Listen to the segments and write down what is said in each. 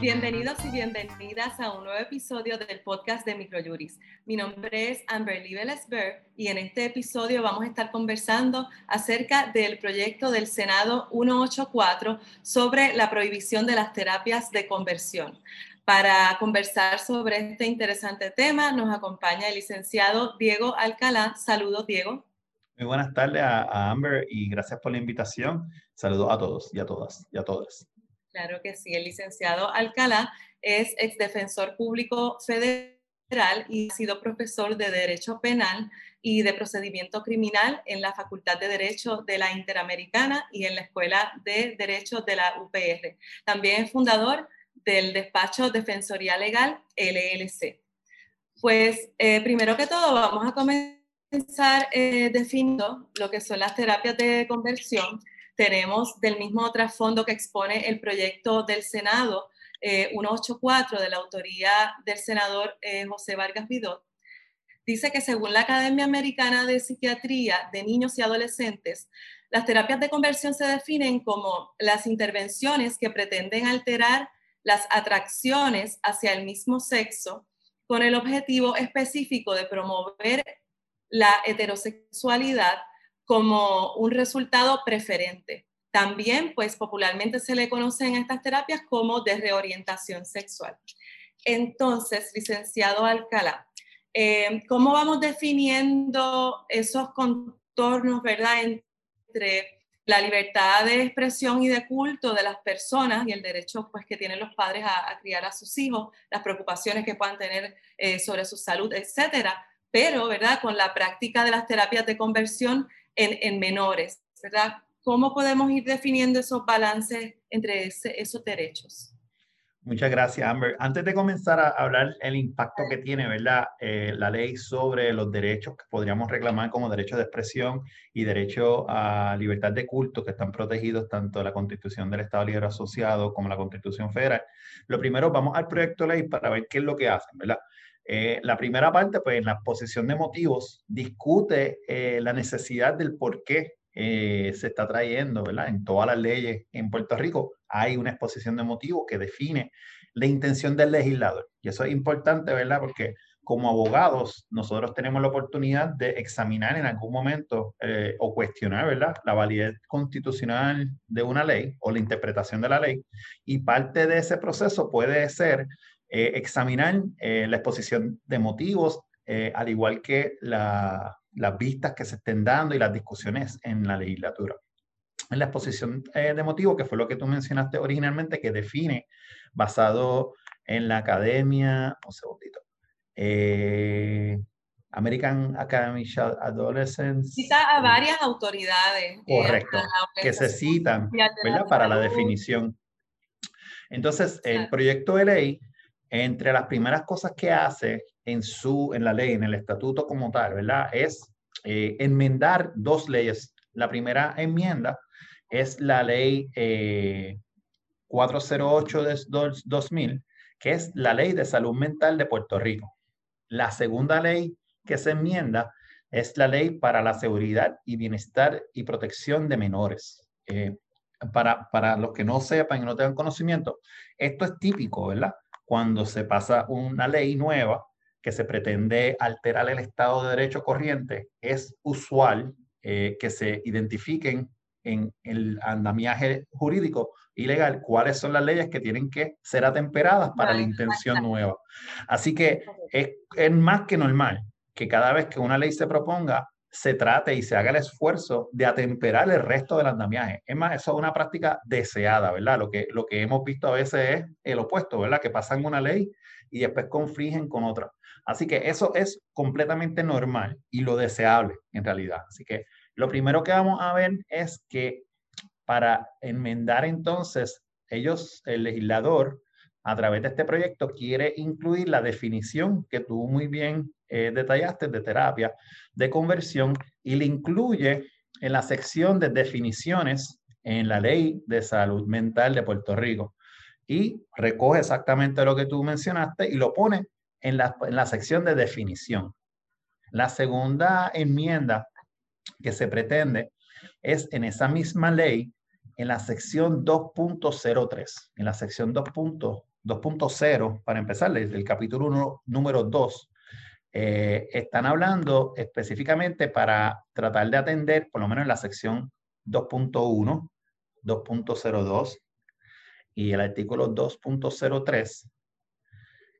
Bienvenidos y bienvenidas a un nuevo episodio del podcast de Microjuris. Mi nombre es Amber Libelesberg y en este episodio vamos a estar conversando acerca del proyecto del Senado 184 sobre la prohibición de las terapias de conversión. Para conversar sobre este interesante tema nos acompaña el licenciado Diego Alcalá. Saludos, Diego. Muy buenas tardes a, Amber y gracias por la invitación. Saludos a todos y a todas y a todas. Claro que sí, el licenciado Alcalá es ex defensor público federal y ha sido profesor de Derecho Penal y de Procedimiento Criminal en la Facultad de Derecho de la Interamericana y en la Escuela de Derecho de la UPR. También es fundador del despacho Defensoría Legal LLC. Pues eh, primero que todo vamos a comenzar eh, definiendo lo que son las terapias de conversión tenemos del mismo trasfondo que expone el proyecto del Senado 184 eh, de la autoría del senador eh, José Vargas Vidot, dice que según la Academia Americana de Psiquiatría de Niños y Adolescentes, las terapias de conversión se definen como las intervenciones que pretenden alterar las atracciones hacia el mismo sexo con el objetivo específico de promover la heterosexualidad como un resultado preferente. También, pues popularmente se le conocen estas terapias como de reorientación sexual. Entonces, licenciado Alcalá, eh, ¿cómo vamos definiendo esos contornos, verdad, entre la libertad de expresión y de culto de las personas y el derecho pues, que tienen los padres a, criar a sus hijos, las preocupaciones que puedan tener eh, sobre su salud, etcétera? Pero, ¿verdad? Con la práctica de las terapias de conversión en, menores, ¿verdad? ¿Cómo podemos ir definiendo esos balances entre esos derechos? Muchas gracias, Amber. Antes de comenzar a hablar el impacto que tiene, ¿verdad? Eh, la ley sobre los derechos que podríamos reclamar como derecho de expresión y derecho a libertad de culto que están protegidos tanto la Constitución del Estado Libre Asociado como la Constitución Federal. Lo primero, vamos al proyecto de ley para ver qué es lo que hacen, ¿verdad? Eh, la primera parte, pues en la exposición de motivos, discute eh, la necesidad del por qué eh, se está trayendo, ¿verdad? En todas las leyes en Puerto Rico hay una exposición de motivos que define la intención del legislador. Y eso es importante, ¿verdad? Porque como abogados, nosotros tenemos la oportunidad de examinar en algún momento o cuestionar, ¿verdad? La validez constitucional de una ley o la interpretación de la ley. Y parte de ese proceso puede ser eh, examinar eh, la exposición de motivos, eh, al igual que las vistas que se estén dando y las discusiones en la legislatura. En la exposición de motivos, que fue lo que tú mencionaste originalmente, que define, basado en la academia, un segundito, American Academy of Adolescents. Cita a varias autoridades. Correcto, que se citan ¿verdad? para la definición. Entonces, el proyecto de ley entre las primeras cosas que hace en, su, en la ley, en el estatuto como tal, ¿verdad? Es eh, enmendar dos leyes. La primera enmienda es la ley 408 eh, de 2000, que es la ley de salud mental de Puerto Rico. La segunda ley que se enmienda es la ley para la seguridad y bienestar y protección de menores. Eh, para, para los que no sepan y no tengan conocimiento, esto es típico, ¿verdad? Cuando se pasa una ley nueva que se pretende alterar el Estado de Derecho corriente, es usual eh, que se identifiquen en el andamiaje jurídico y legal cuáles son las leyes que tienen que ser atemperadas para la intención nueva. Así que es, es más que normal que cada vez que una ley se proponga, se trate y se haga el esfuerzo de atemperar el resto del andamiaje. Es más, eso es una práctica deseada, ¿verdad? Lo que, lo que hemos visto a veces es el opuesto, ¿verdad? Que pasan una ley y después confligen con otra. Así que eso es completamente normal y lo deseable en realidad. Así que lo primero que vamos a ver es que para enmendar entonces, ellos, el legislador, a través de este proyecto, quiere incluir la definición que tú muy bien eh, detallaste de terapia de conversión y le incluye en la sección de definiciones en la ley de salud mental de Puerto Rico. Y recoge exactamente lo que tú mencionaste y lo pone en la, en la sección de definición. La segunda enmienda que se pretende es en esa misma ley, en la sección 2.03. En la sección 2.03 2.0, para empezar, desde el capítulo número 2, eh, están hablando específicamente para tratar de atender, por lo menos en la sección 2.1, 2.02 y el artículo 2.03,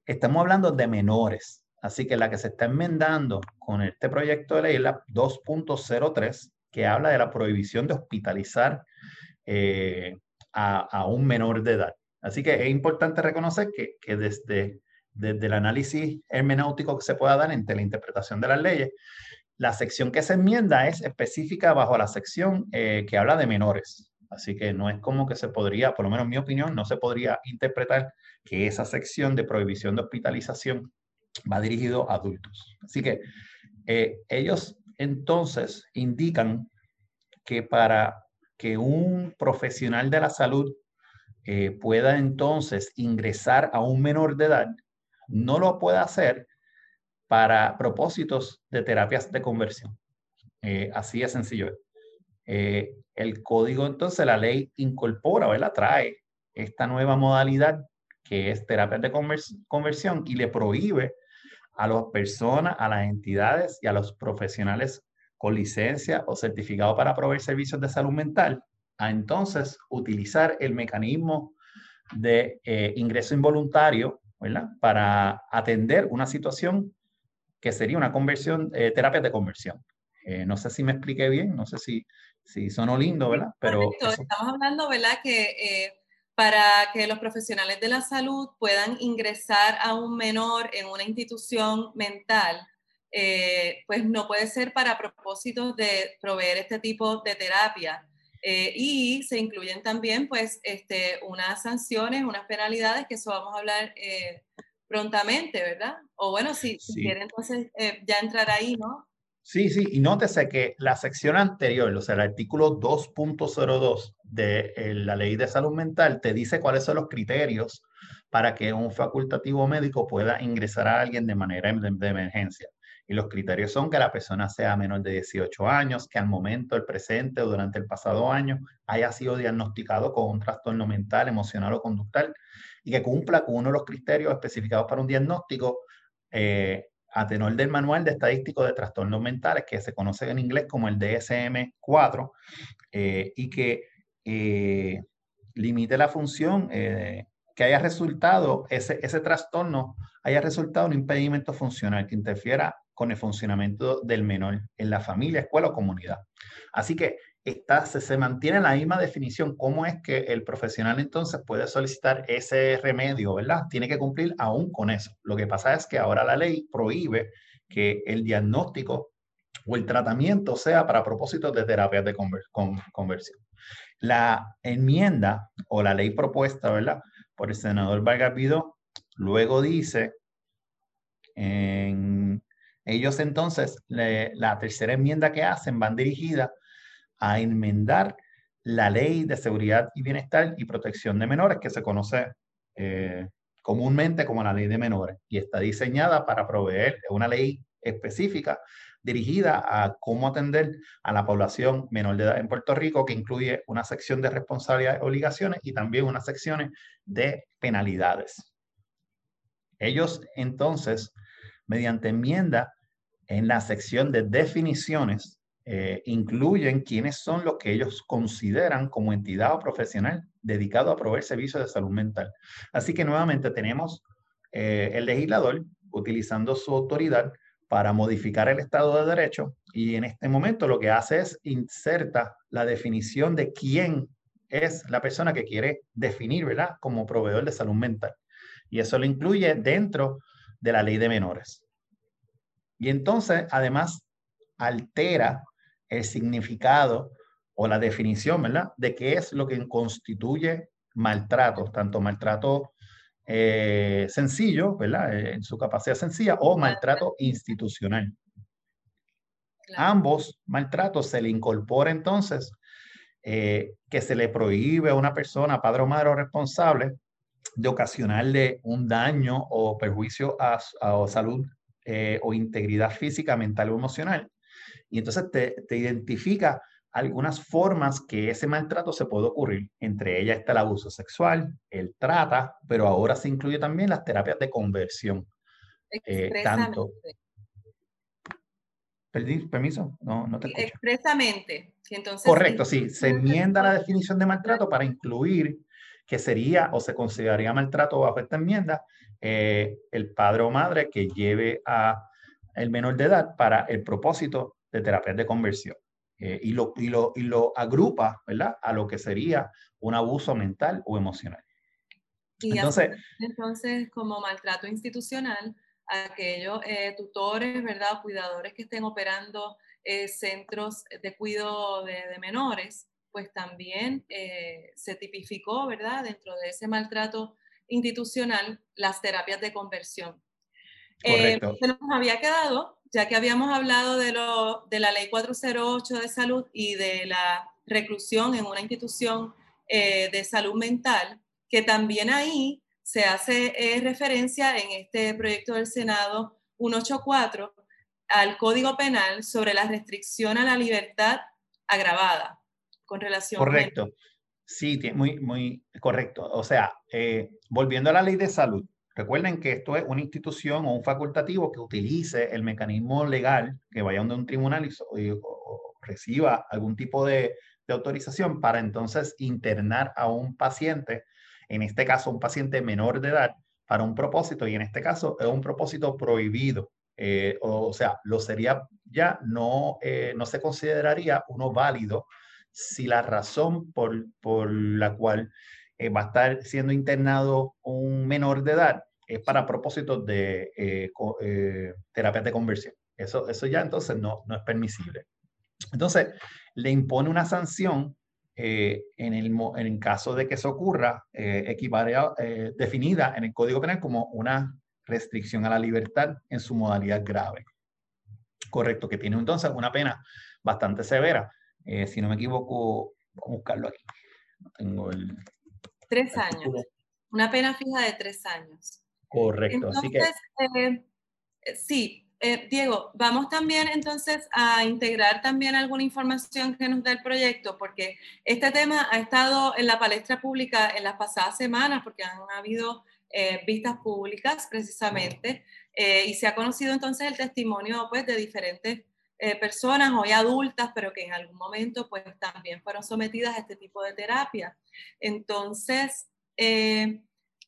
estamos hablando de menores. Así que la que se está enmendando con este proyecto de ley la 2.03, que habla de la prohibición de hospitalizar eh, a, un menor de edad. Así que es importante reconocer que desde, desde el análisis hermenéutico que se pueda dar entre la interpretación de las leyes, la sección que se enmienda es específica bajo la sección eh, que habla de menores. Así que no es como que se podría, por lo menos en mi opinión, no se podría interpretar que esa sección de prohibición de hospitalización va dirigido a adultos. Así que eh, ellos entonces indican que para que un profesional de la salud eh, pueda entonces ingresar a un menor de edad, no lo puede hacer para propósitos de terapias de conversión. Eh, así es sencillo. el código, entonces, la ley incorpora, ¿verdad? Trae esta nueva modalidad que es terapias de conversión y le prohíbe a las personas, a las entidades y a los profesionales con licencia o certificado para proveer servicios de salud mental, a entonces utilizar el mecanismo de eh, ingreso involuntario, ¿verdad? Para atender una situación que sería una conversión, eh, terapia de conversión. Eh, no sé si me expliqué bien, no sé si, si sonó lindo, ¿verdad? Pero Estamos hablando, ¿verdad? Que para que los profesionales de la salud puedan ingresar a un menor en una institución mental, eh, pues no puede ser para propósitos de proveer este tipo de terapia. Eh, y se incluyen también pues este, unas sanciones, unas penalidades, que eso vamos a hablar eh, prontamente, ¿verdad? O bueno, si, si quiere entonces ya entrar ahí, ¿no? Sí, sí, y nótese que la sección anterior, o sea, el artículo 2.02 de eh, la ley de salud mental, te dice cuáles son los criterios para que un facultativo médico pueda ingresar a alguien de manera de, emergencia. Y los criterios son que la persona sea menor de 18 años, que al momento, el presente o durante el pasado año haya sido diagnosticado con un trastorno mental, emocional o conductal y que cumpla con uno de los criterios especificados para un diagnóstico eh, a tenor del Manual de Estadístico de Trastornos Mentales, que se conoce en inglés como el DSM-4, eh, y que eh, limite la función eh, que haya resultado, ese, ese trastorno haya resultado un impedimento funcional que interfiera con el funcionamiento del menor en la familia, escuela o comunidad. Así que está, se, mantiene la misma definición. ¿Cómo es que el profesional entonces puede solicitar ese remedio, verdad? Tiene que cumplir aún con eso. Lo que pasa es que ahora la ley prohíbe que el diagnóstico o el tratamiento sea para propósitos de terapias de conversión. La enmienda o la ley propuesta, ¿verdad? Por el senador Vargas Vidó, luego dice, en, ellos entonces, la tercera enmienda que hacen van dirigida a enmendar la ley de seguridad y bienestar y protección de menores, que se conoce eh, comúnmente como la ley de menores, y está diseñada para proveer una ley específica dirigida a cómo atender a la población menor de edad en Puerto Rico, que incluye una sección de responsabilidades y obligaciones y también unas secciones de penalidades. Ellos entonces, mediante enmienda en la sección de definiciones, eh, incluyen quiénes son los que ellos consideran como entidad o profesional dedicado a proveer servicios de salud mental. Así que nuevamente tenemos eh, el legislador utilizando su autoridad para modificar el Estado de Derecho y en este momento lo que hace es inserta la definición de quién es la persona que quiere definir, ¿verdad? Como proveedor de salud mental. Y eso lo incluye dentro de la ley de menores. Y entonces, además, altera el significado o la definición, ¿verdad? De qué es lo que constituye maltrato, tanto maltrato eh, sencillo, ¿verdad? Eh, en su capacidad sencilla o maltrato institucional. Ambos maltratos se le incorpora entonces eh, que se le prohíbe a una persona, padre o madre o responsable, de ocasionarle un daño o perjuicio a, a salud o integridad física, mental o emocional y entonces te, te identifica algunas formas que ese maltrato se puede ocurrir. Entre ellas está el abuso sexual, el trata, pero ahora se incluye también las terapias de conversión. Eh, tanto. ¿Permiso? No, no te escucho. Expresamente. Entonces, Correcto, sí. Se enmienda la definición de maltrato para incluir que sería o se consideraría maltrato bajo esta enmienda eh, el padre o madre que lleve a el menor de edad para el propósito de terapias de conversión. Eh, y, lo, y, lo, y lo agrupa, ¿verdad? A lo que sería un abuso mental o emocional. Y entonces, entonces, como maltrato institucional, aquellos eh, tutores, ¿verdad? Cuidadores que estén operando eh, centros de cuidado de, de menores, pues también se tipificó, ¿verdad? Dentro de ese maltrato institucional, las terapias de conversión. Correcto. se nos había quedado ya que habíamos hablado de, lo, de la ley 408 de salud y de la reclusión en una institución eh, de salud mental, que también ahí se hace eh, referencia en este proyecto del Senado 184 al Código Penal sobre la restricción a la libertad agravada con relación Correcto. Sí, muy, muy correcto. O sea, eh, volviendo a la ley de salud, Recuerden que esto es una institución o un facultativo que utilice el mecanismo legal, que vaya donde un tribunal y, o, reciba algún tipo de, autorización para entonces internar a un paciente, en este caso un paciente menor de edad, para un propósito, y en este caso es un propósito prohibido. Eh, o, sea, lo sería ya, no, eh, no se consideraría uno válido si la razón por, por la cual eh, va a estar siendo internado un menor de edad es para propósitos de eh, eh, terapia de conversión. Eso, eso ya entonces no, no es permisible. Entonces, le impone una sanción en, el, en el caso de que eso ocurra, eh, definida en el Código Penal como una restricción a la libertad en su modalidad grave. Correcto, que tiene entonces una pena bastante severa. Si no me equivoco, vamos a buscarlo aquí. tengo el, Tres años. Una pena fija de tres años. Correcto. Entonces, eh, sí, eh, Diego, vamos también entonces a integrar también alguna información que nos da el proyecto, porque este tema ha estado en la palestra pública en las pasadas semanas, porque han habido eh, vistas públicas precisamente, y se ha conocido entonces el testimonio pues, de diferentes personas, hoy adultas, pero que en algún momento pues también fueron sometidas a este tipo de terapia. Entonces,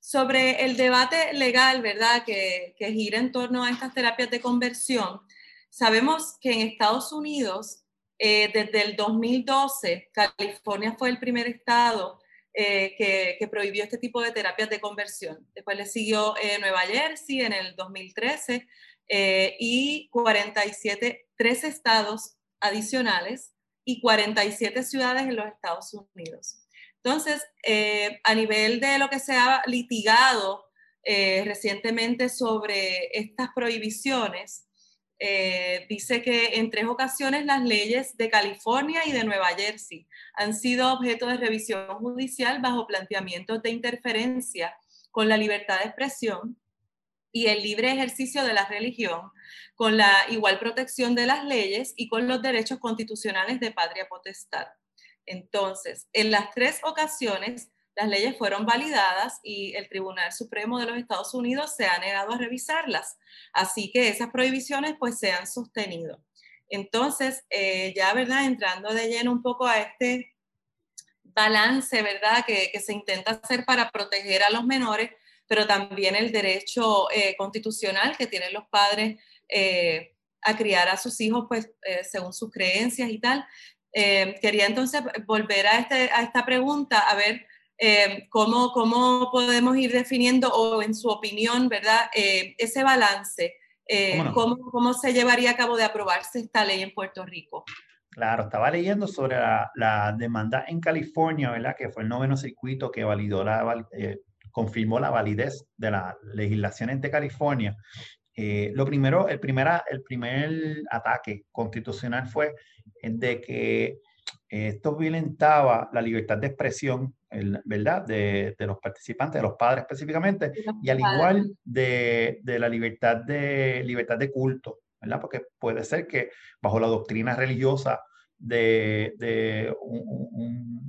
sobre el debate legal, ¿verdad?, que, gira en torno a estas terapias de conversión, sabemos que en Estados Unidos, eh, desde el 2012, California fue el primer estado eh, que, prohibió este tipo de terapias de conversión. Después le siguió eh, Nueva Jersey en el 2013 y 47, tres estados adicionales y 47 ciudades en los Estados Unidos. Entonces, eh, a nivel de lo que se ha litigado eh, recientemente sobre estas prohibiciones, eh, dice que en tres ocasiones las leyes de California y de Nueva Jersey han sido objeto de revisión judicial bajo planteamientos de interferencia con la libertad de expresión y el libre ejercicio de la religión, con la igual protección de las leyes y con los derechos constitucionales de patria potestad. Entonces, en las tres ocasiones, las leyes fueron validadas y el Tribunal Supremo de los Estados Unidos se ha negado a revisarlas. Así que esas prohibiciones pues se han sostenido. Entonces, eh, ya, ¿verdad? Entrando de lleno un poco a este balance, ¿verdad? Que, se intenta hacer para proteger a los menores, pero también el derecho eh, constitucional que tienen los padres eh, a criar a sus hijos, pues, según sus creencias y tal. Eh, quería entonces volver a, este, a esta pregunta, a ver eh, cómo, cómo podemos ir definiendo, o en su opinión, ¿verdad? Eh, ese balance, ¿Cómo, ¿cómo, se llevaría a cabo de aprobarse esta ley en Puerto Rico? Claro, estaba leyendo sobre la, demanda en California, ¿verdad? Que fue el noveno circuito que validó la, confirmó la validez de la legislación de California. lo primero, el, primera, el primer ataque constitucional fue de que esto violentaba la libertad de expresión, ¿verdad? De, de, los participantes, de los padres específicamente, y al igual de, de, la libertad de, libertad de culto, ¿verdad? Porque puede ser que bajo la doctrina religiosa de,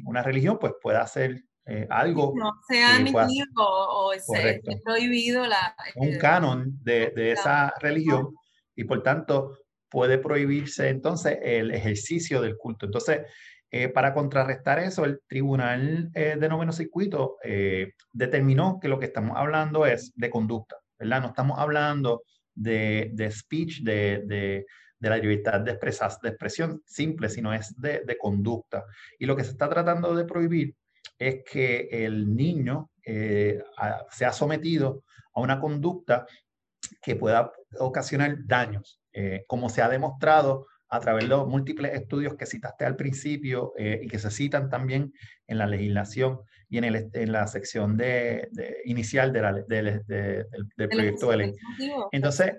una religión, pues pueda ser eh, algo. No sea admitido o, sea prohibido la, un canon de, de esa religión y por tanto puede prohibirse entonces el ejercicio del culto. Entonces, eh, para contrarrestar eso, el Tribunal eh, de Noveno Circuito eh, determinó que lo que estamos hablando es de conducta, ¿verdad? No estamos hablando de, de speech, de, de, de, la libertad de, expresar, de expresión simple, sino es de, conducta. Y lo que se está tratando de prohibir es que el niño sea sometido a una conducta que pueda ocasionar daños, como se ha demostrado a través de los múltiples estudios que citaste al principio eh, y que se citan también en la legislación y en, el, en la sección de, inicial de la, del proyecto de ley. Entonces,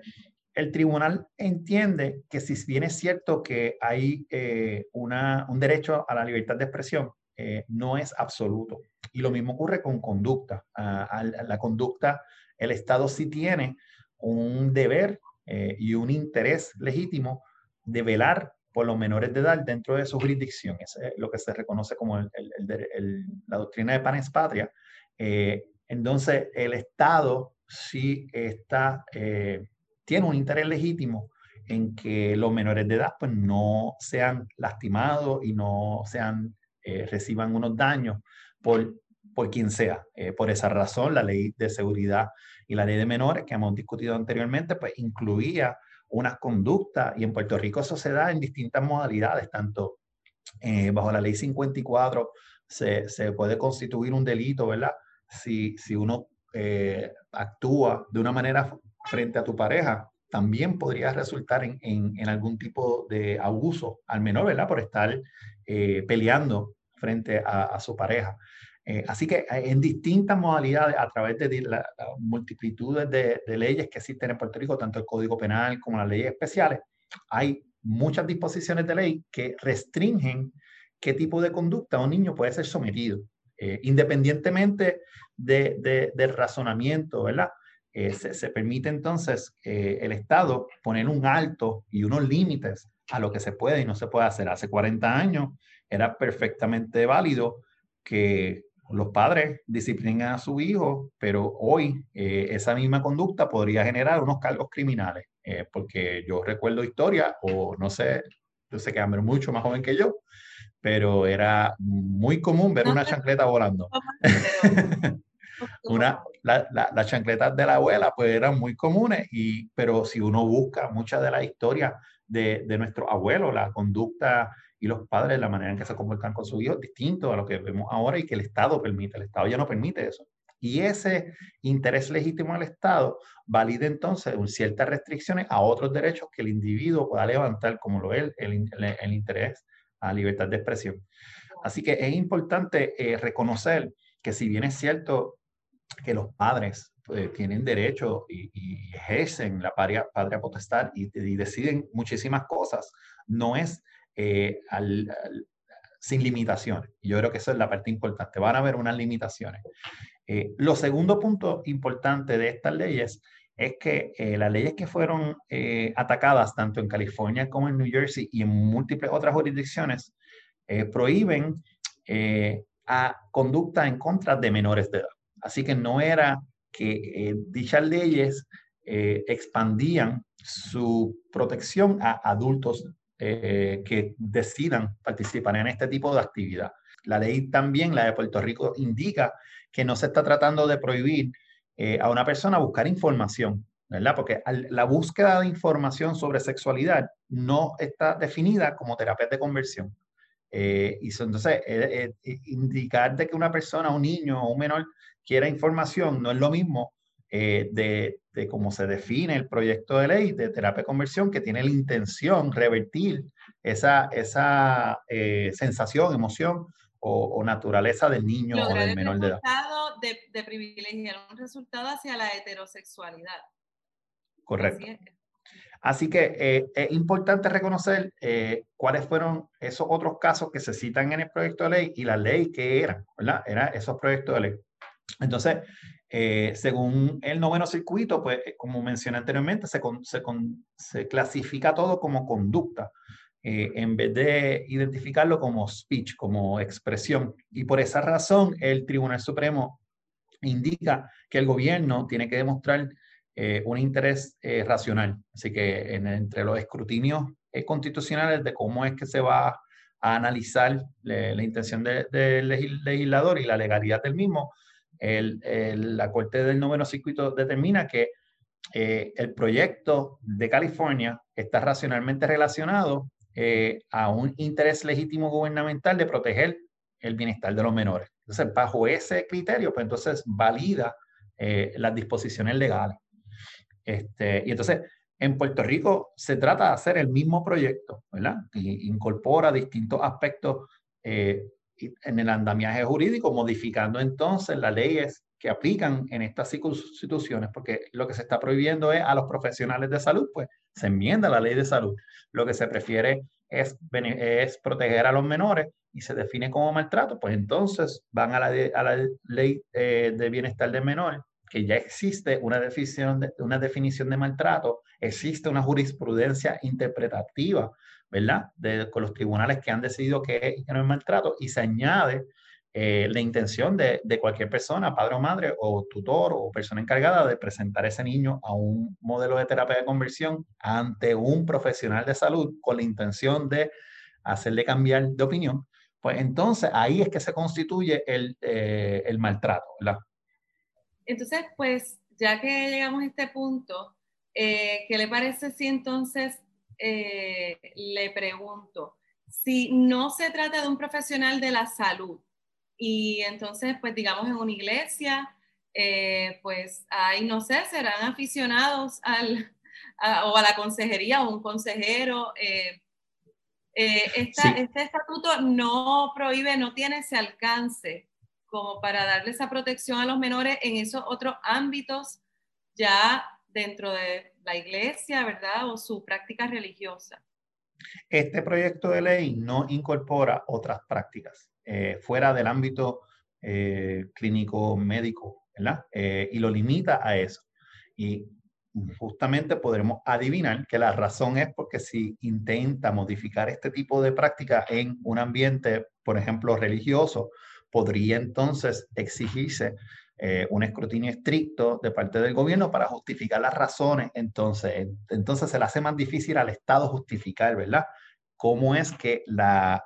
el tribunal entiende que si bien es cierto que hay eh, una, un derecho a la libertad de expresión, eh, no es absoluto. Y lo mismo ocurre con conducta. la conducta, el Estado sí tiene un deber y un interés legítimo de velar por los menores de edad dentro de su jurisdicción. Es lo que se reconoce como la doctrina de panes patria. Eh, entonces, el Estado sí está, eh, tiene un interés legítimo en que los menores de edad pues, no sean lastimados y no sean, eh, reciban unos daños por, por quien sea. por esa razón, la ley de seguridad y la ley de menores que hemos discutido anteriormente, pues incluía unas conductas, y en Puerto Rico eso se da en distintas modalidades, tanto eh, bajo la ley 54 se, se, puede constituir un delito, ¿verdad? Si, si uno eh, actúa de una manera frente a tu pareja, también podría resultar en, en, algún tipo de abuso al menor, ¿verdad? Por estar eh, peleando frente a, su pareja. Eh, así que eh, en distintas modalidades, a través de las multitudes de, leyes que existen en Puerto Rico, tanto el Código Penal como las leyes especiales, hay muchas disposiciones de ley que restringen qué tipo de conducta un niño puede ser sometido, independientemente de, del razonamiento, ¿verdad? Se, se, permite entonces el Estado poner un alto y unos límites a lo que se puede y no se puede hacer. Hace 40 años era perfectamente válido que los padres disciplinan a su hijo, pero hoy eh, esa misma conducta podría generar unos cargos criminales, eh, porque yo recuerdo historia, o no sé, yo sé que Amber es mucho más joven que yo, pero era muy común ver una chancleta volando. Una, las la, chancletas de la abuela pues eran muy comunes, y, pero si uno busca mucha de la historia de, de nuestros abuelos, la conducta y los padres, la manera en que se comportan con sus hijos, distinto a lo que vemos ahora y que el Estado permite. El Estado ya no permite eso. Y ese interés legítimo del Estado valida entonces ciertas restricciones a otros derechos que el individuo pueda levantar, como lo es el, el, interés a libertad de expresión. Así que es importante eh, reconocer que si bien es cierto que los padres pues, tienen derecho y, ejercen la patria, potestad y, y, deciden muchísimas cosas, no es eh, sin limitaciones. Yo creo que esa es la parte importante. Van a haber unas limitaciones. Eh, lo segundo punto importante de estas leyes es que eh, las leyes que fueron atacadas tanto en California como en New Jersey y en múltiples otras jurisdicciones prohíben a conducta en contra de menores de edad. Así que no era que dichas leyes expandían su protección a adultos eh, que decidan participar en este tipo de actividad. La ley también, la de Puerto Rico, indica que no se está tratando de prohibir eh, a una persona buscar información, ¿verdad? Porque la búsqueda de información sobre sexualidad no está definida como terapia de conversión. Eh, y entonces, indicar de que una persona, un niño o un menor quiera información no es lo mismo de de cómo se define el proyecto de ley de terapia de conversión, que tiene la intención revertir esa, esa eh, sensación, emoción o, naturaleza del niño o del menor de edad. De, de privilegiar un resultado hacia la heterosexualidad. Correcto. Así, que eh, es importante reconocer eh, cuáles fueron esos otros casos que se citan en el proyecto de ley y la ley que eran, ¿verdad? Eran esos proyectos de ley. Entonces, eh, según el noveno circuito, pues eh, como mencioné anteriormente, se, se, se clasifica todo como conducta. eh, en vez de identificarlo como speech, como expresión. Y por esa razón el Tribunal Supremo indica que el gobierno tiene que demostrar eh, un interés eh, racional. Así que entre los escrutinios constitucionales de cómo es que se va a analizar la intención del legislador y la legalidad del mismo, la Corte del Noveno Circuito determina que el proyecto de California está racionalmente relacionado eh, a un interés legítimo gubernamental de proteger el bienestar de los menores. Entonces, bajo ese criterio, pues entonces valida eh, las disposiciones legales. Este, y entonces, en Puerto Rico se trata de hacer el mismo proyecto, ¿verdad? Y incorpora distintos aspectos eh, en el andamiaje jurídico, modificando entonces las leyes que aplican en estas instituciones, porque lo que se está prohibiendo es a los profesionales de salud, pues se enmienda la ley de salud. Lo que se prefiere es, es proteger a los menores y se define como maltrato, pues entonces van a la, a la ley eh, de bienestar del menor, que ya existe una definición, de, una definición de maltrato, existe una jurisprudencia interpretativa, ¿verdad? De, con los tribunales que han decidido que, es maltrato y se añade eh, la intención de, de, cualquier persona, padre o madre, o tutor o persona encargada de presentar ese niño a un modelo de terapia de conversión ante un profesional de salud con la intención de hacerle cambiar de opinión, pues entonces ahí es que se constituye el, eh, el maltrato, ¿verdad? Entonces, pues ya que llegamos a este punto, eh, ¿qué le parece si entonces le pregunto, si no se trata de un profesional de la salud, y entonces, pues digamos en una iglesia, eh, pues ahí no sé, serán aficionados al, o a la consejería o un consejero. Eh, eh, Este estatuto no prohíbe, no tiene ese alcance como para darle esa protección a los menores en esos otros ámbitos ya dentro de la iglesia, ¿verdad? O su práctica religiosa. Este proyecto de ley no incorpora otras prácticas. Eh, fuera del ámbito eh, clínico médico, ¿verdad? Eh, y lo limita a eso. Y justamente podremos adivinar que la razón es porque si intenta modificar este tipo de práctica en un ambiente, por ejemplo, religioso, podría entonces exigirse un escrutinio estricto de parte del gobierno para justificar las razones. Entonces, entonces se le hace más difícil al Estado justificar, ¿verdad? Cómo es que la,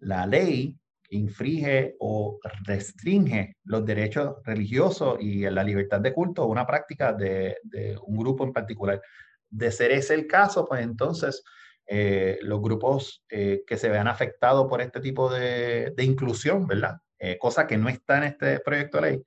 la ley infringe o restringe los derechos religiosos y la libertad de culto, una práctica de, un grupo en particular. De ser ese el caso, pues entonces eh, los grupos eh, que se vean afectados por este tipo de, inclusión, ¿verdad? Eh, cosa que no está en este proyecto de ley,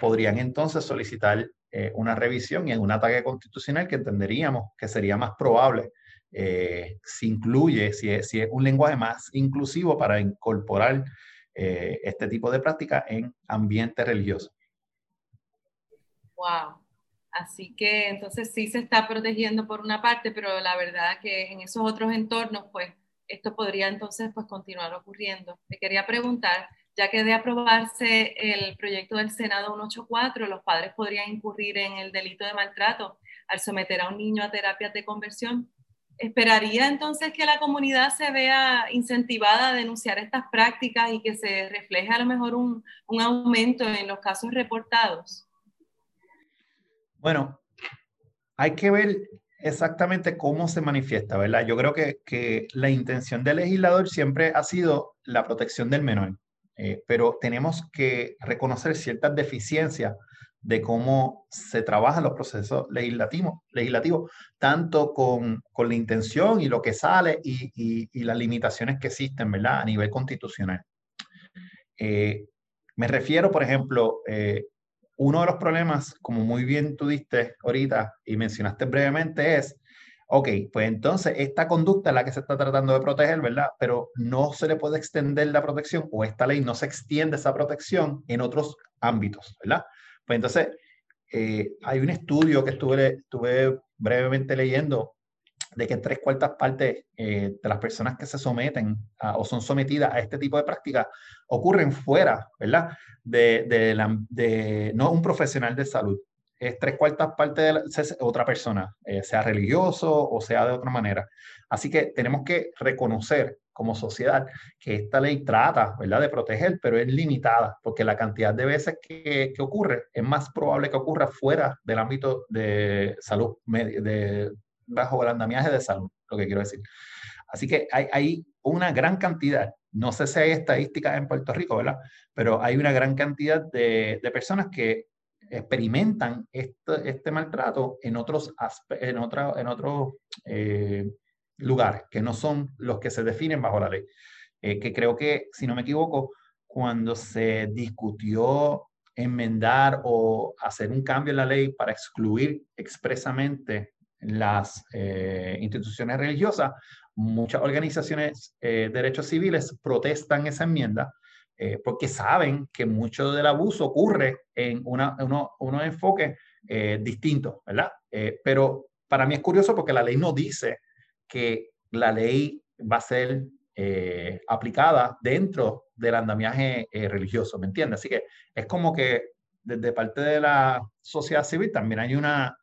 podrían entonces solicitar una revisión y en un ataque constitucional que entenderíamos que sería más probable eh, si incluye, si es, si es, un lenguaje más inclusivo para incorporar eh, este tipo de práctica en ambiente religioso. Wow. Así que entonces sí se está protegiendo por una parte, pero la verdad que en esos otros entornos, pues esto podría entonces pues continuar ocurriendo. Te quería preguntar, ya que de aprobarse el proyecto del Senado 184, los padres podrían incurrir en el delito de maltrato al someter a un niño a terapias de conversión esperaría entonces que la comunidad se vea incentivada a denunciar estas prácticas y que se refleje a lo mejor un, aumento en los casos reportados. Bueno, hay que ver exactamente cómo se manifiesta, ¿verdad? Yo creo que, la intención del legislador siempre ha sido la protección del menor, eh, pero tenemos que reconocer ciertas deficiencias de cómo se trabajan los procesos legislativos, tanto con, con, la intención y lo que sale y, y, las limitaciones que existen, ¿verdad? A nivel constitucional. Eh, me refiero, por ejemplo, eh, uno de los problemas, como muy bien tú diste ahorita y mencionaste brevemente, es, ok, pues entonces esta conducta es la que se está tratando de proteger, ¿verdad? Pero no se le puede extender la protección o esta ley no se extiende esa protección en otros ámbitos, ¿verdad? Pues entonces, eh, hay un estudio que estuve, estuve brevemente leyendo de que tres cuartas partes eh, de las personas que se someten o son sometidas a este tipo de prácticas ocurren fuera, ¿verdad? De, de, no un profesional de salud. Es tres cuartas partes de otra persona, eh, sea religioso o sea de otra manera. Así que tenemos que reconocer como sociedad que esta ley trata, ¿verdad?, de proteger, pero es limitada, porque la cantidad de veces que, que ocurre es más probable que ocurra fuera del ámbito de salud, de, bajo el andamiaje de salud, lo que quiero decir. Así que hay, hay una gran cantidad, no sé si hay estadísticas en Puerto Rico, ¿verdad? Pero hay una gran cantidad de, de personas que experimentan este, este maltrato en otros, eh, lugares que no son los que se definen bajo la ley. Eh, que creo que, si no me equivoco, cuando se discutió enmendar o hacer un cambio en la ley para excluir expresamente las eh, instituciones religiosas, muchas organizaciones de derechos civiles protestan esa enmienda eh, porque saben que mucho del abuso ocurre en una, uno, unos enfoques eh, distintos, ¿verdad? Eh, pero para mí es curioso porque la ley no dice que la ley va a ser aplicada dentro del andamiaje religioso, ¿me entiendes? Así que es como que desde parte de la sociedad civil también hay una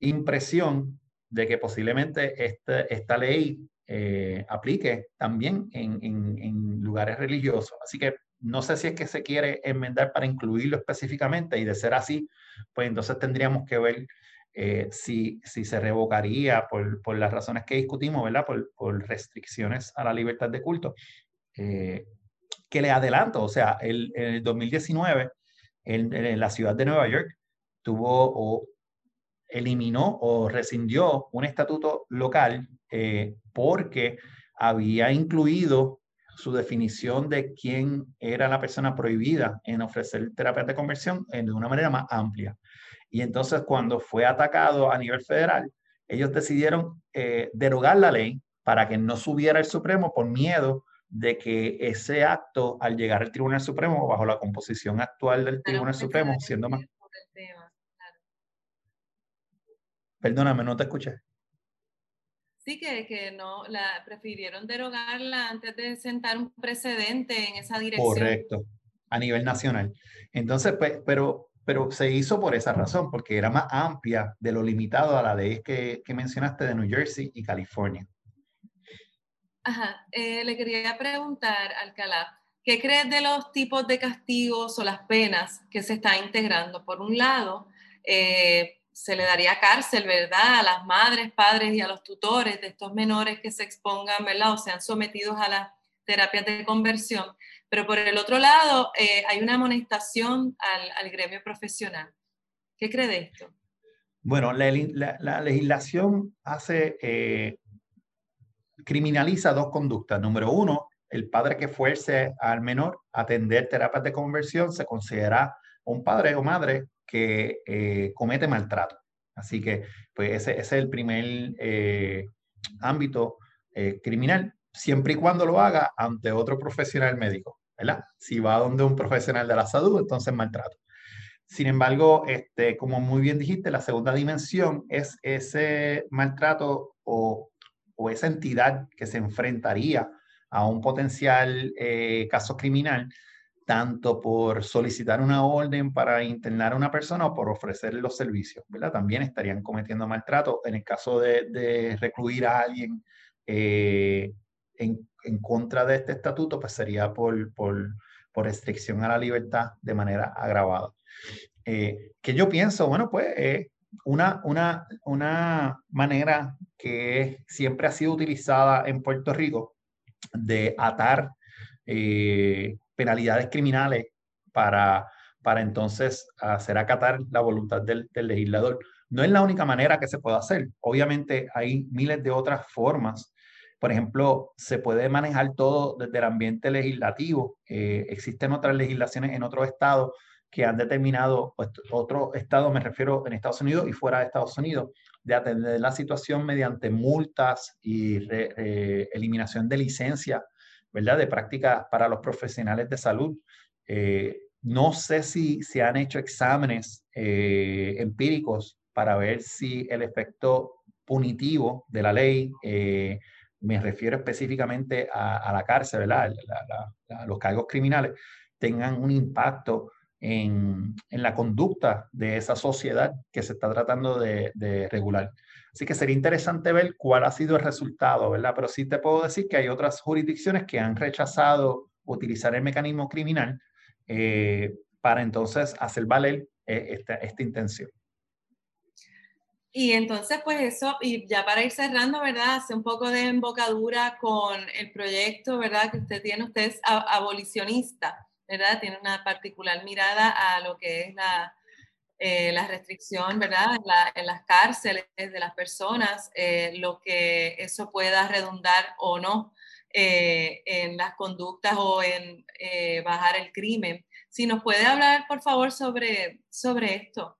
impresión de que posiblemente este, esta ley eh, aplique también en, lugares religiosos. Así que no sé si es que se quiere enmendar para incluirlo específicamente y de ser así, pues entonces tendríamos que ver eh, si, si se revocaría por, por, las razones que discutimos, ¿verdad? Por, restricciones a la libertad de culto. Eh, que le adelanto, o sea, el, el 2019, en, la ciudad de Nueva York, tuvo eliminó o rescindió un estatuto local eh, porque había incluido su definición de quién era la persona prohibida en ofrecer terapia de conversión de una manera más amplia. Y entonces cuando fue atacado a nivel federal, ellos decidieron eh, derogar la ley para que no subiera el Supremo por miedo de que ese acto al llegar al Tribunal Supremo, bajo la composición actual del Tribunal Supremo, siendo más... Perdóname, no te escuché. Sí, que, que no, la prefirieron derogarla antes de sentar un precedente en esa dirección. Correcto, a nivel nacional. Entonces, pues, pero, pero se hizo por esa razón, porque era más amplia de lo limitado a la ley que, que mencionaste de New Jersey y California. Ajá, eh, le quería preguntar, Alcalá, ¿qué crees de los tipos de castigos o las penas que se están integrando? Por un lado, eh, se le daría cárcel, ¿verdad? A las madres, padres y a los tutores de estos menores que se expongan, ¿verdad? O sean sometidos a las terapias de conversión. Pero por el otro lado, eh, hay una amonestación al, gremio profesional. ¿Qué cree de esto? Bueno, la, legislación hace, eh, criminaliza dos conductas. Número uno, el padre que fuerce al menor a atender terapias de conversión se considera un padre o madre que eh, comete maltrato. Así que, pues ese, es el primer eh, ámbito eh, criminal, siempre y cuando lo haga ante otro profesional médico, ¿verdad? Si va donde un profesional de la salud, entonces maltrato. Sin embargo, este, como muy bien dijiste, la segunda dimensión es ese maltrato o, o esa entidad que se enfrentaría a un potencial caso criminal tanto por solicitar una orden para internar a una persona o por ofrecer los servicios. También estarían cometiendo maltrato. En el caso de, recluir a alguien eh, en, contra de este estatuto, pues sería por, por, restricción a la libertad de manera agravada. Eh, que yo pienso, bueno, pues una, una, una manera que siempre ha sido utilizada en Puerto Rico de atar eh, penalidades criminales para, para entonces hacer acatar la voluntad del, legislador. No es la única manera que se puede hacer. Obviamente hay miles de otras formas. Por ejemplo, se puede manejar todo desde el ambiente legislativo. Eh, existen otras legislaciones en otros estados que han determinado, pues, otro estado, me refiero en Estados Unidos y fuera de Estados Unidos, de atender la situación mediante multas y eliminación de licencia ¿verdad? De práctica para los profesionales de salud. Eh, no sé si se han hecho exámenes eh, empíricos para ver si el efecto punitivo de la ley, eh, me refiero específicamente a, la cárcel, ¿verdad? los cargos criminales, tengan un impacto en, la conducta de esa sociedad que se está tratando de, de, regular. Así que sería interesante ver cuál ha sido el resultado, ¿verdad? Pero sí te puedo decir que hay otras jurisdicciones que han rechazado utilizar el mecanismo criminal eh, para entonces hacer valer eh, esta, esta intención. Y entonces, pues eso, y ya para ir cerrando, ¿verdad? Hace un poco de embocadura con el proyecto, ¿verdad? Que usted tiene, usted es abolicionista, ¿verdad? Tiene una particular mirada a lo que es la, eh, la restricción, ¿verdad? En, las cárceles de las personas, lo que eso pueda redundar o no eh, en las conductas o en eh, bajar el crimen. Si nos puede hablar, por favor, sobre, sobre esto.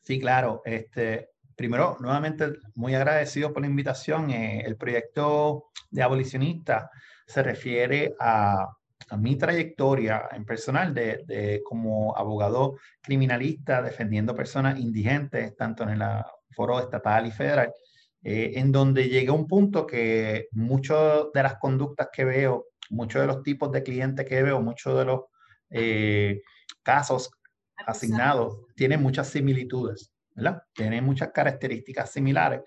Sí, claro. Este, primero, nuevamente, muy agradecido por la invitación. Eh, el proyecto de abolicionista se refiere a, a mi trayectoria en personal de, de, como abogado criminalista defendiendo personas indigentes, tanto en el foro estatal y federal, eh, en donde llegué a un punto que muchas de las conductas que veo, muchos de los tipos de clientes que veo, muchos de los eh, casos asignados tienen muchas similitudes, ¿verdad? Tienen muchas características similares.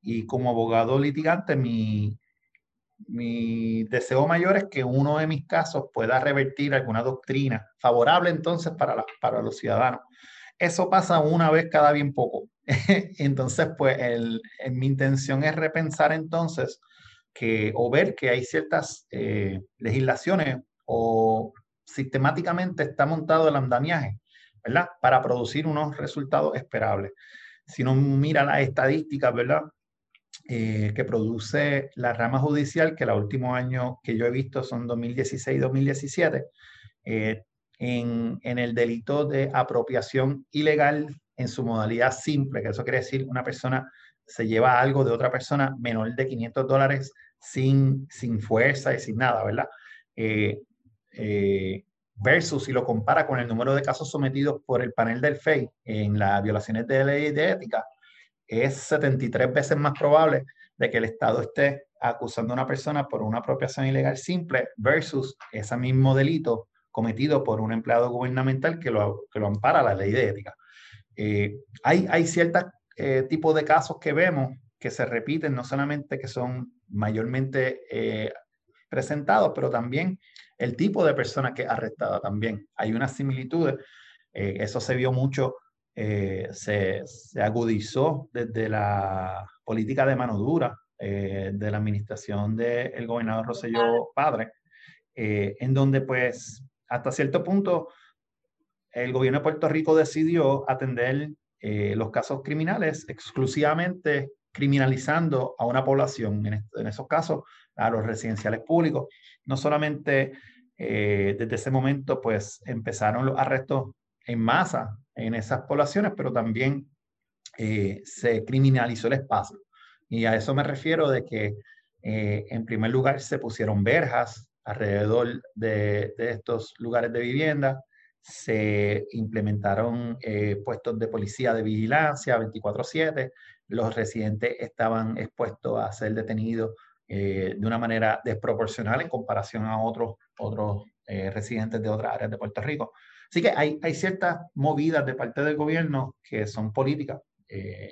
Y como abogado litigante, mi, mi deseo mayor es que uno de mis casos pueda revertir alguna doctrina favorable entonces para, para los ciudadanos. Eso pasa una vez cada bien poco. entonces, pues mi intención es repensar entonces que, o ver que hay ciertas eh, legislaciones o sistemáticamente está montado el andamiaje, ¿verdad? Para producir unos resultados esperables. Si uno mira las estadísticas, ¿verdad? Eh, que produce la rama judicial, que el último año que yo he visto son 2016-2017, eh, en, en, el delito de apropiación ilegal en su modalidad simple, que eso quiere decir una persona se lleva algo de otra persona menor de 500 dólares sin, sin fuerza y sin nada, ¿verdad? Eh, versus si lo compara con el número de casos sometidos por el panel del FEI en las violaciones de ley de ética, es 73 veces más probable de que el Estado esté acusando a una persona por una apropiación ilegal simple versus ese mismo delito cometido por un empleado gubernamental que lo, que lo ampara la ley de ética. Eh, hay, hay ciertos eh, tipos de casos que vemos que se repiten, no solamente que son mayormente eh, presentados, pero también el tipo de persona que es arrestada también. Hay unas similitudes. eso se vio mucho, se, se, agudizó desde la política de mano dura de la administración del gobernador Rosselló Padre, en donde pues hasta cierto punto el gobierno de Puerto Rico decidió atender eh, los casos criminales exclusivamente criminalizando a una población, en, esos casos a los residenciales públicos. No solamente eh, desde ese momento pues empezaron los arrestos en masa en esas poblaciones, pero también eh, se criminalizó el espacio. Y a eso me refiero de que en primer lugar se pusieron verjas alrededor de, estos lugares de vivienda, se implementaron eh, puestos de policía de vigilancia 24/7, los residentes estaban expuestos a ser detenidos eh, de una manera desproporcional en comparación a otros, otros eh, residentes de otras áreas de Puerto Rico. Así que hay, hay ciertas movidas de parte del gobierno que son políticas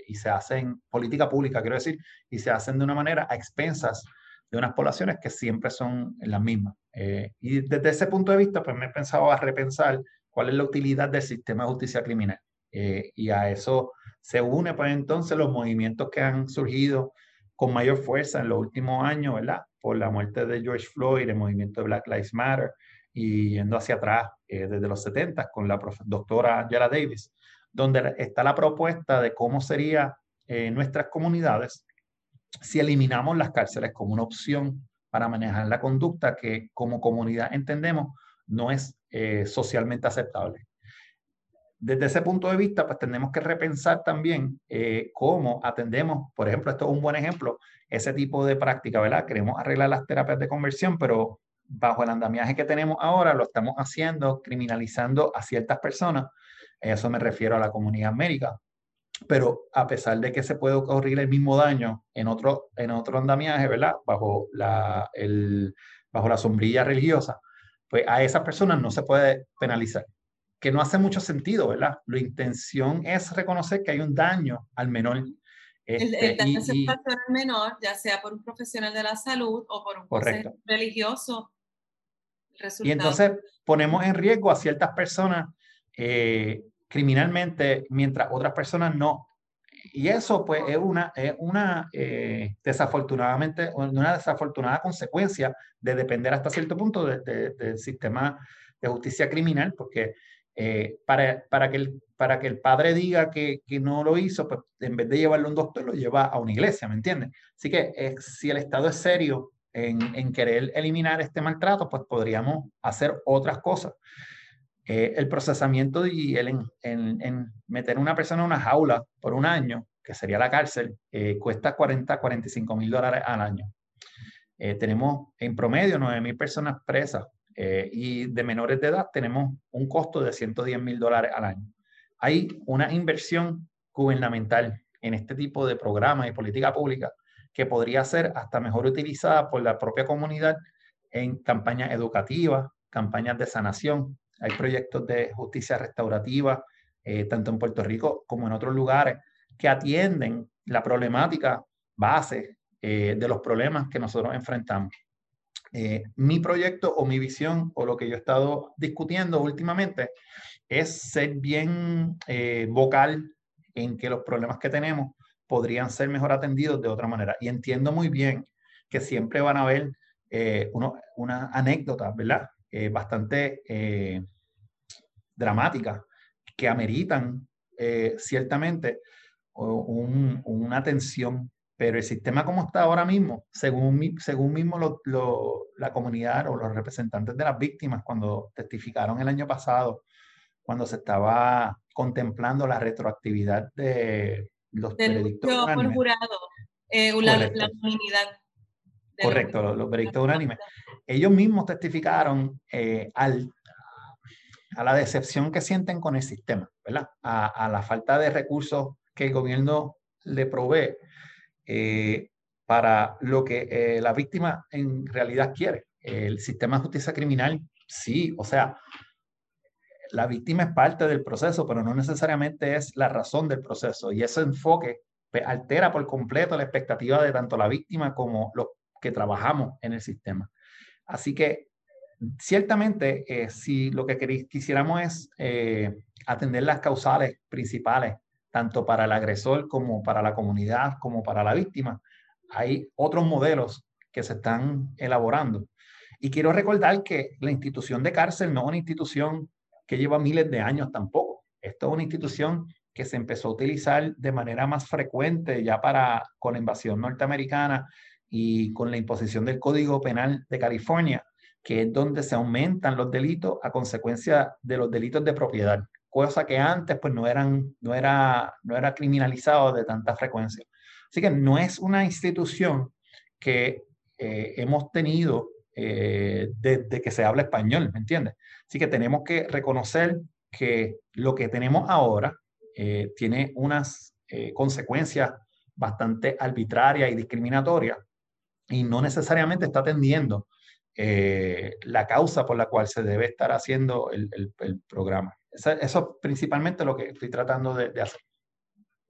y se hacen, política pública quiero decir, y se hacen de una manera a expensas de unas poblaciones que siempre son las mismas. y desde ese punto de vista, pues me he pensado a repensar cuál es la utilidad del sistema de justicia criminal. Eh, y a eso se une pues entonces los movimientos que han surgido con mayor fuerza en los últimos años, ¿verdad? Por la muerte de George Floyd, el movimiento de Black Lives Matter, y yendo hacia atrás eh, desde los 70 con la doctora Angela Davis, donde está la propuesta de cómo sería eh, nuestras comunidades si eliminamos las cárceles como una opción para manejar la conducta que como comunidad entendemos no es eh, socialmente aceptable. Desde ese punto de vista, pues tenemos que repensar también eh, cómo atendemos, por ejemplo, esto es un buen ejemplo, ese tipo de práctica, ¿verdad? Queremos arreglar las terapias de conversión, pero bajo el andamiaje que tenemos ahora lo estamos haciendo, criminalizando a ciertas personas. Eso me refiero a la comunidad médica. Pero a pesar de que se puede ocurrir el mismo daño en otro, en otro andamiaje, ¿verdad? Bajo la, el, bajo la sombrilla religiosa, pues a esas personas no se puede penalizar. que no hace mucho sentido, ¿verdad? La intención es reconocer que hay un daño al menor. el, este, daño se al menor, ya sea por un profesional de la salud o por un correcto. religioso. Y entonces ponemos en riesgo a ciertas personas eh, criminalmente, mientras otras personas no. Y eso pues es una, es una eh, desafortunadamente, una desafortunada consecuencia de depender hasta cierto punto del sistema de justicia criminal, porque eh, para, para, que el, para que el padre diga que, que, no lo hizo, pues en vez de llevarlo a un doctor, lo lleva a una iglesia, ¿me entiendes? Así que eh, si el Estado es serio en, querer eliminar este maltrato, pues podríamos hacer otras cosas. Eh, el procesamiento y el meter a una persona en una jaula por un año, que sería la cárcel, cuesta 40, 45 mil dólares al año. tenemos en promedio 9 mil personas presas eh, y de menores de edad tenemos un costo de 110 mil dólares al año. Hay una inversión gubernamental en este tipo de programas y política pública que podría ser hasta mejor utilizada por la propia comunidad en campañas educativas, campañas de sanación. Hay proyectos de justicia restaurativa, eh, tanto en Puerto Rico como en otros lugares, que atienden la problemática base eh, de los problemas que nosotros enfrentamos. Eh, mi proyecto o mi visión o lo que yo he estado discutiendo últimamente es ser bien eh, vocal en que los problemas que tenemos podrían ser mejor atendidos de otra manera. Y entiendo muy bien que siempre van a haber eh, una anécdota, ¿verdad? bastante dramática que ameritan ciertamente una atención pero el sistema como está ahora mismo, según, según mismo la comunidad o los representantes de las víctimas cuando testificaron el año pasado, cuando se estaba contemplando la retroactividad de los veredictos unánimes. jurado, eh, la, la, Correcto, los, veredictos unánimes. Ellos mismos testificaron eh, al, a la decepción que sienten con el sistema, ¿verdad? A, a la falta de recursos que el gobierno le provee eh, para lo que eh, la víctima en realidad quiere. El sistema de justicia criminal, sí, o sea, la víctima es parte del proceso, pero no necesariamente es la razón del proceso. Y ese enfoque pues, altera por completo la expectativa de tanto la víctima como los que trabajamos en el sistema. Así que, ciertamente, eh, si lo que quisiéramos es atender las causales principales tanto para el agresor como para la comunidad, como para la víctima. Hay otros modelos que se están elaborando. Y quiero recordar que la institución de cárcel no es una institución que lleva miles de años tampoco. Esto es una institución que se empezó a utilizar de manera más frecuente ya para con la invasión norteamericana y con la imposición del Código Penal de California, que es donde se aumentan los delitos a consecuencia de los delitos de propiedad cosa que antes pues no, eran, no, era, no era criminalizado de tanta frecuencia. Así que no es una institución que eh, hemos tenido eh, desde que se habla español, ¿me entiendes? Así que tenemos que reconocer que lo que tenemos ahora eh, tiene unas consecuencias bastante arbitrarias y discriminatorias y no necesariamente está atendiendo la causa por la cual se debe estar haciendo el programa. Eso, es principalmente lo que estoy tratando de, hacer.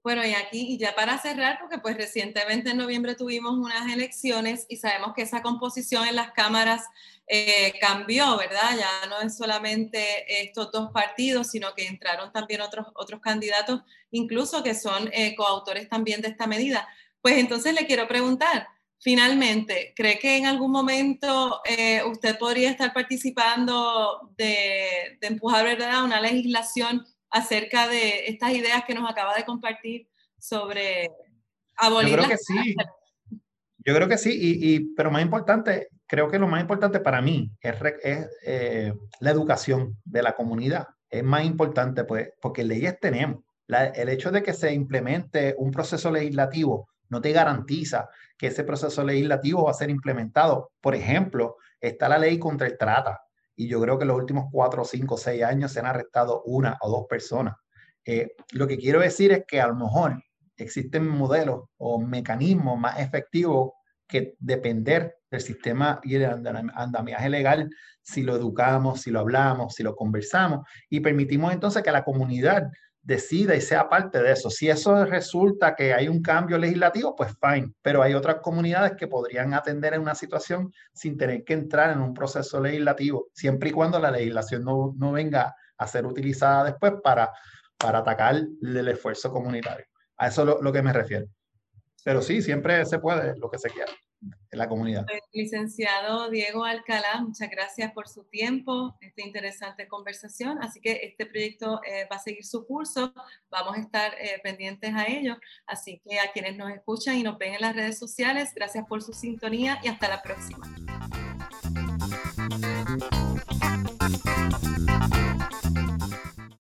Bueno, y aquí, y ya para cerrar, porque pues recientemente en noviembre tuvimos unas elecciones y sabemos que esa composición en las cámaras eh, cambió, ¿verdad? Ya no es solamente estos dos partidos, sino que entraron también otros, otros candidatos, incluso que son eh, coautores también de esta medida. Pues entonces le quiero preguntar, Finalmente, ¿cree que en algún momento eh, usted podría estar participando de, empujar ¿verdad? una legislación acerca de estas ideas que nos acaba de compartir sobre abolir? Yo creo que sí. Yo creo que sí, y, pero más importante, creo que lo más importante para mí es, eh, la educación de la comunidad. Es más importante, pues, porque leyes tenemos. el hecho de que se implemente un proceso legislativo no te garantiza que ese proceso legislativo va a ser implementado. Por ejemplo, está la ley contra el trata y yo creo que en los últimos cuatro, cinco, seis años se han arrestado una o dos personas. Eh, lo que quiero decir es que a lo mejor existen modelos o mecanismos más efectivos que depender del sistema y el andamiaje legal si lo educamos, si lo hablamos, si lo conversamos y permitimos entonces que la comunidad decida y sea parte de eso. Si eso resulta que hay un cambio legislativo, pues fine, pero hay otras comunidades que podrían atender en una situación sin tener que entrar en un proceso legislativo, siempre y cuando la legislación no, no venga a ser utilizada después para, para atacar el esfuerzo comunitario. A eso es lo, lo que me refiero. Pero sí, siempre se puede lo que se quiera en la comunidad. Licenciado Diego Alcalá, muchas gracias por su tiempo, esta interesante conversación. Así que este proyecto eh, va a seguir su curso, vamos a estar eh, pendientes a ello. Así que a quienes nos escuchan y nos ven en las redes sociales, gracias por su sintonía y hasta la próxima.